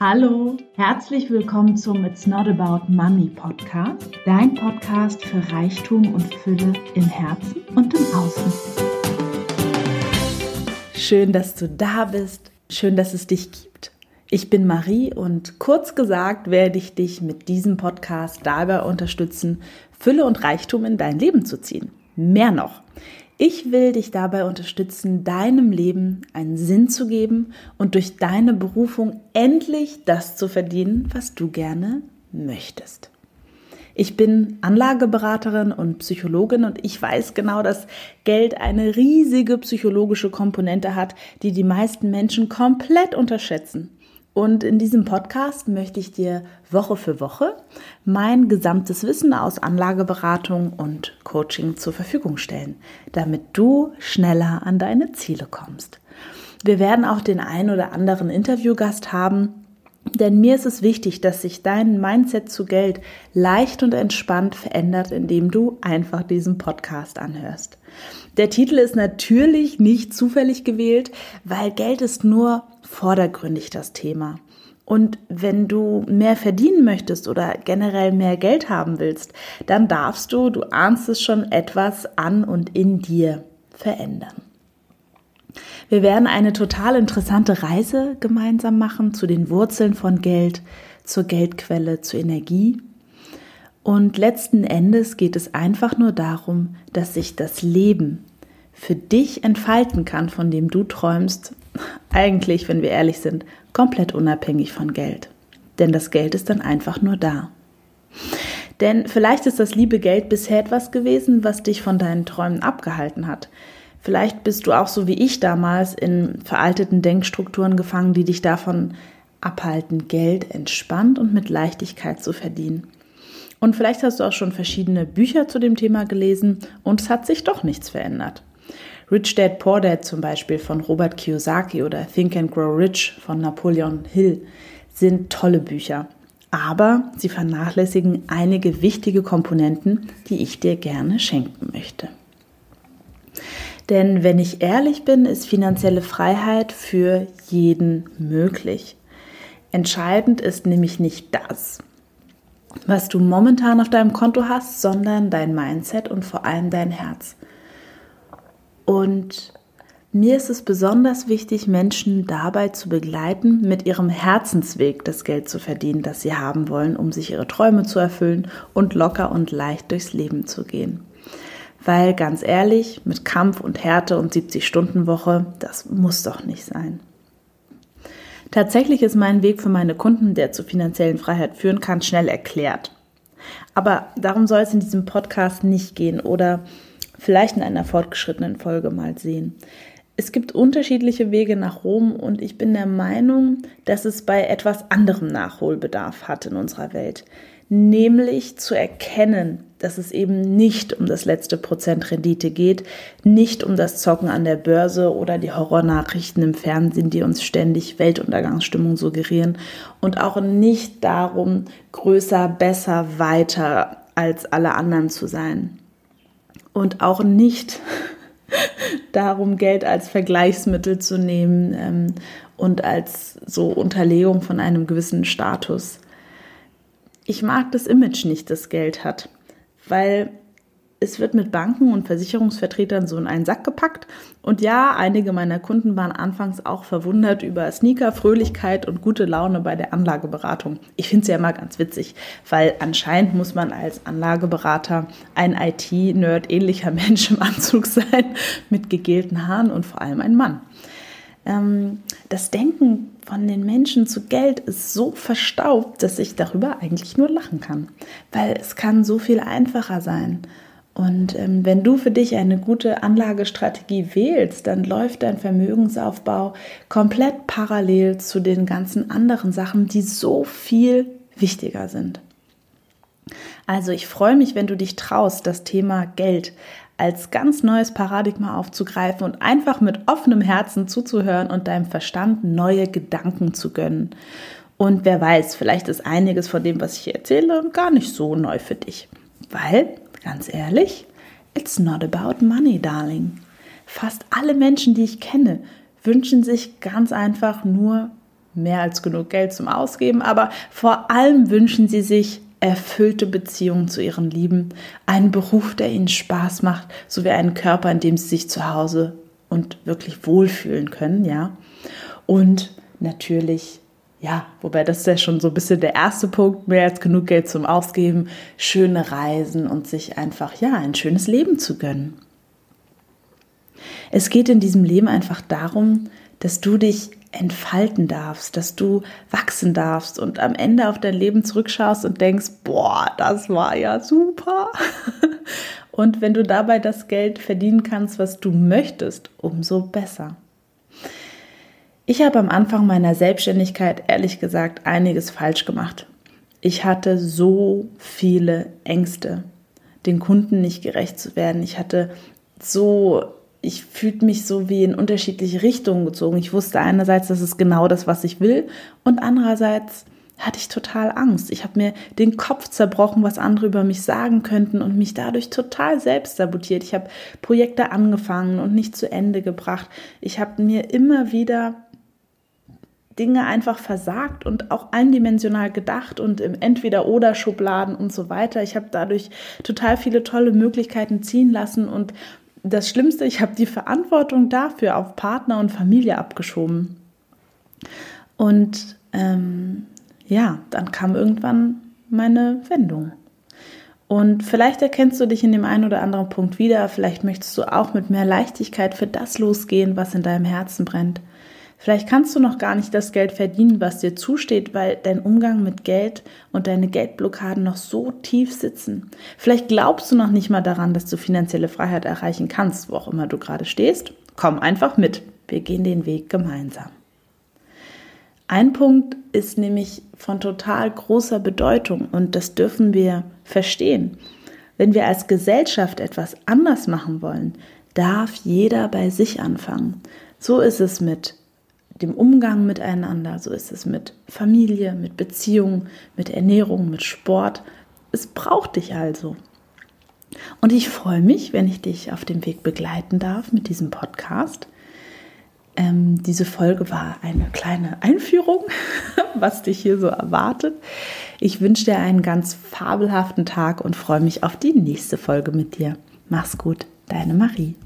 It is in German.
Hallo, herzlich willkommen zum It's Not About Money Podcast, dein Podcast für Reichtum und Fülle im Herzen und im Außen. Schön, dass du da bist, schön, dass es dich gibt. Ich bin Marie und kurz gesagt werde ich dich mit diesem Podcast dabei unterstützen, Fülle und Reichtum in dein Leben zu ziehen. Mehr noch. Ich will dich dabei unterstützen, deinem Leben einen Sinn zu geben und durch deine Berufung endlich das zu verdienen, was du gerne möchtest. Ich bin Anlageberaterin und Psychologin und ich weiß genau, dass Geld eine riesige psychologische Komponente hat, die die meisten Menschen komplett unterschätzen. Und in diesem Podcast möchte ich dir Woche für Woche mein gesamtes Wissen aus Anlageberatung und Coaching zur Verfügung stellen, damit du schneller an deine Ziele kommst. Wir werden auch den ein oder anderen Interviewgast haben, denn mir ist es wichtig, dass sich dein Mindset zu Geld leicht und entspannt verändert, indem du einfach diesen Podcast anhörst. Der Titel ist natürlich nicht zufällig gewählt, weil Geld ist nur vordergründig das Thema. Und wenn du mehr verdienen möchtest oder generell mehr Geld haben willst, dann darfst du, du ahnst es schon, etwas an und in dir verändern. Wir werden eine total interessante Reise gemeinsam machen zu den Wurzeln von Geld, zur Geldquelle, zur Energie. Und letzten Endes geht es einfach nur darum, dass sich das Leben für dich entfalten kann, von dem du träumst, eigentlich, wenn wir ehrlich sind, komplett unabhängig von Geld. Denn das Geld ist dann einfach nur da. Denn vielleicht ist das liebe Geld bisher etwas gewesen, was dich von deinen Träumen abgehalten hat. Vielleicht bist du auch so wie ich damals in veralteten Denkstrukturen gefangen, die dich davon abhalten, Geld entspannt und mit Leichtigkeit zu verdienen. Und vielleicht hast du auch schon verschiedene Bücher zu dem Thema gelesen und es hat sich doch nichts verändert. Rich Dad Poor Dad zum Beispiel von Robert Kiyosaki oder Think and Grow Rich von Napoleon Hill sind tolle Bücher. Aber sie vernachlässigen einige wichtige Komponenten, die ich dir gerne schenken möchte. Denn wenn ich ehrlich bin, ist finanzielle Freiheit für jeden möglich. Entscheidend ist nämlich nicht das, was du momentan auf deinem Konto hast, sondern dein Mindset und vor allem dein Herz. Und mir ist es besonders wichtig, Menschen dabei zu begleiten, mit ihrem Herzensweg das Geld zu verdienen, das sie haben wollen, um sich ihre Träume zu erfüllen und locker und leicht durchs Leben zu gehen. Weil ganz ehrlich, mit Kampf und Härte und 70-Stunden-Woche, das muss doch nicht sein. Tatsächlich ist mein Weg für meine Kunden, der zu finanziellen Freiheit führen kann, schnell erklärt. Aber darum soll es in diesem Podcast nicht gehen oder vielleicht in einer fortgeschrittenen Folge mal sehen. Es gibt unterschiedliche Wege nach Rom und ich bin der Meinung, dass es bei etwas anderem Nachholbedarf hat in unserer Welt. Nämlich zu erkennen, dass es eben nicht um das letzte Prozent Rendite geht, nicht um das Zocken an der Börse oder die Horrornachrichten im Fernsehen, die uns ständig Weltuntergangsstimmung suggerieren und auch nicht darum, größer, besser, weiter als alle anderen zu sein und auch nicht darum, Geld als Vergleichsmittel zu nehmen ähm, und als so Unterlegung von einem gewissen Status. Ich mag das Image nicht, das Geld hat, weil es wird mit Banken und Versicherungsvertretern so in einen Sack gepackt. Und ja, einige meiner Kunden waren anfangs auch verwundert über Sneaker, Fröhlichkeit und gute Laune bei der Anlageberatung. Ich finde es ja immer ganz witzig, weil anscheinend muss man als Anlageberater ein IT-Nerd ähnlicher Mensch im Anzug sein, mit gegelten Haaren und vor allem ein Mann. Ähm, das Denken von den Menschen zu Geld ist so verstaubt, dass ich darüber eigentlich nur lachen kann, weil es kann so viel einfacher sein. Und ähm, wenn du für dich eine gute Anlagestrategie wählst, dann läuft dein Vermögensaufbau komplett parallel zu den ganzen anderen Sachen, die so viel wichtiger sind. Also ich freue mich, wenn du dich traust, das Thema Geld als ganz neues Paradigma aufzugreifen und einfach mit offenem Herzen zuzuhören und deinem Verstand neue Gedanken zu gönnen. Und wer weiß, vielleicht ist einiges von dem, was ich erzähle, gar nicht so neu für dich. Weil Ganz ehrlich, it's not about money, darling. Fast alle Menschen, die ich kenne, wünschen sich ganz einfach nur mehr als genug Geld zum Ausgeben, aber vor allem wünschen sie sich erfüllte Beziehungen zu ihren Lieben, einen Beruf, der ihnen Spaß macht, sowie einen Körper, in dem sie sich zu Hause und wirklich wohlfühlen können, ja. Und natürlich, ja, wobei das ist ja schon so ein bisschen der erste Punkt, mehr als genug Geld zum Ausgeben, schöne Reisen und sich einfach, ja, ein schönes Leben zu gönnen. Es geht in diesem Leben einfach darum, dass du dich entfalten darfst, dass du wachsen darfst und am Ende auf dein Leben zurückschaust und denkst, boah, das war ja super. Und wenn du dabei das Geld verdienen kannst, was du möchtest, umso besser. Ich habe am Anfang meiner Selbstständigkeit ehrlich gesagt einiges falsch gemacht. Ich hatte so viele Ängste, den Kunden nicht gerecht zu werden. Ich hatte so ich fühlte mich so wie in unterschiedliche Richtungen gezogen. Ich wusste einerseits, das ist genau das, was ich will, und andererseits hatte ich total Angst. Ich habe mir den Kopf zerbrochen, was andere über mich sagen könnten und mich dadurch total selbst sabotiert. Ich habe Projekte angefangen und nicht zu Ende gebracht. Ich habe mir immer wieder Dinge einfach versagt und auch eindimensional gedacht und im Entweder-Oder-Schubladen und so weiter. Ich habe dadurch total viele tolle Möglichkeiten ziehen lassen und das Schlimmste, ich habe die Verantwortung dafür auf Partner und Familie abgeschoben. Und ähm, ja, dann kam irgendwann meine Wendung. Und vielleicht erkennst du dich in dem einen oder anderen Punkt wieder, vielleicht möchtest du auch mit mehr Leichtigkeit für das losgehen, was in deinem Herzen brennt. Vielleicht kannst du noch gar nicht das Geld verdienen, was dir zusteht, weil dein Umgang mit Geld und deine Geldblockaden noch so tief sitzen. Vielleicht glaubst du noch nicht mal daran, dass du finanzielle Freiheit erreichen kannst, wo auch immer du gerade stehst. Komm einfach mit. Wir gehen den Weg gemeinsam. Ein Punkt ist nämlich von total großer Bedeutung und das dürfen wir verstehen. Wenn wir als Gesellschaft etwas anders machen wollen, darf jeder bei sich anfangen. So ist es mit dem Umgang miteinander, so ist es mit Familie, mit Beziehungen, mit Ernährung, mit Sport. Es braucht dich also. Und ich freue mich, wenn ich dich auf dem Weg begleiten darf mit diesem Podcast. Ähm, diese Folge war eine kleine Einführung, was dich hier so erwartet. Ich wünsche dir einen ganz fabelhaften Tag und freue mich auf die nächste Folge mit dir. Mach's gut, deine Marie.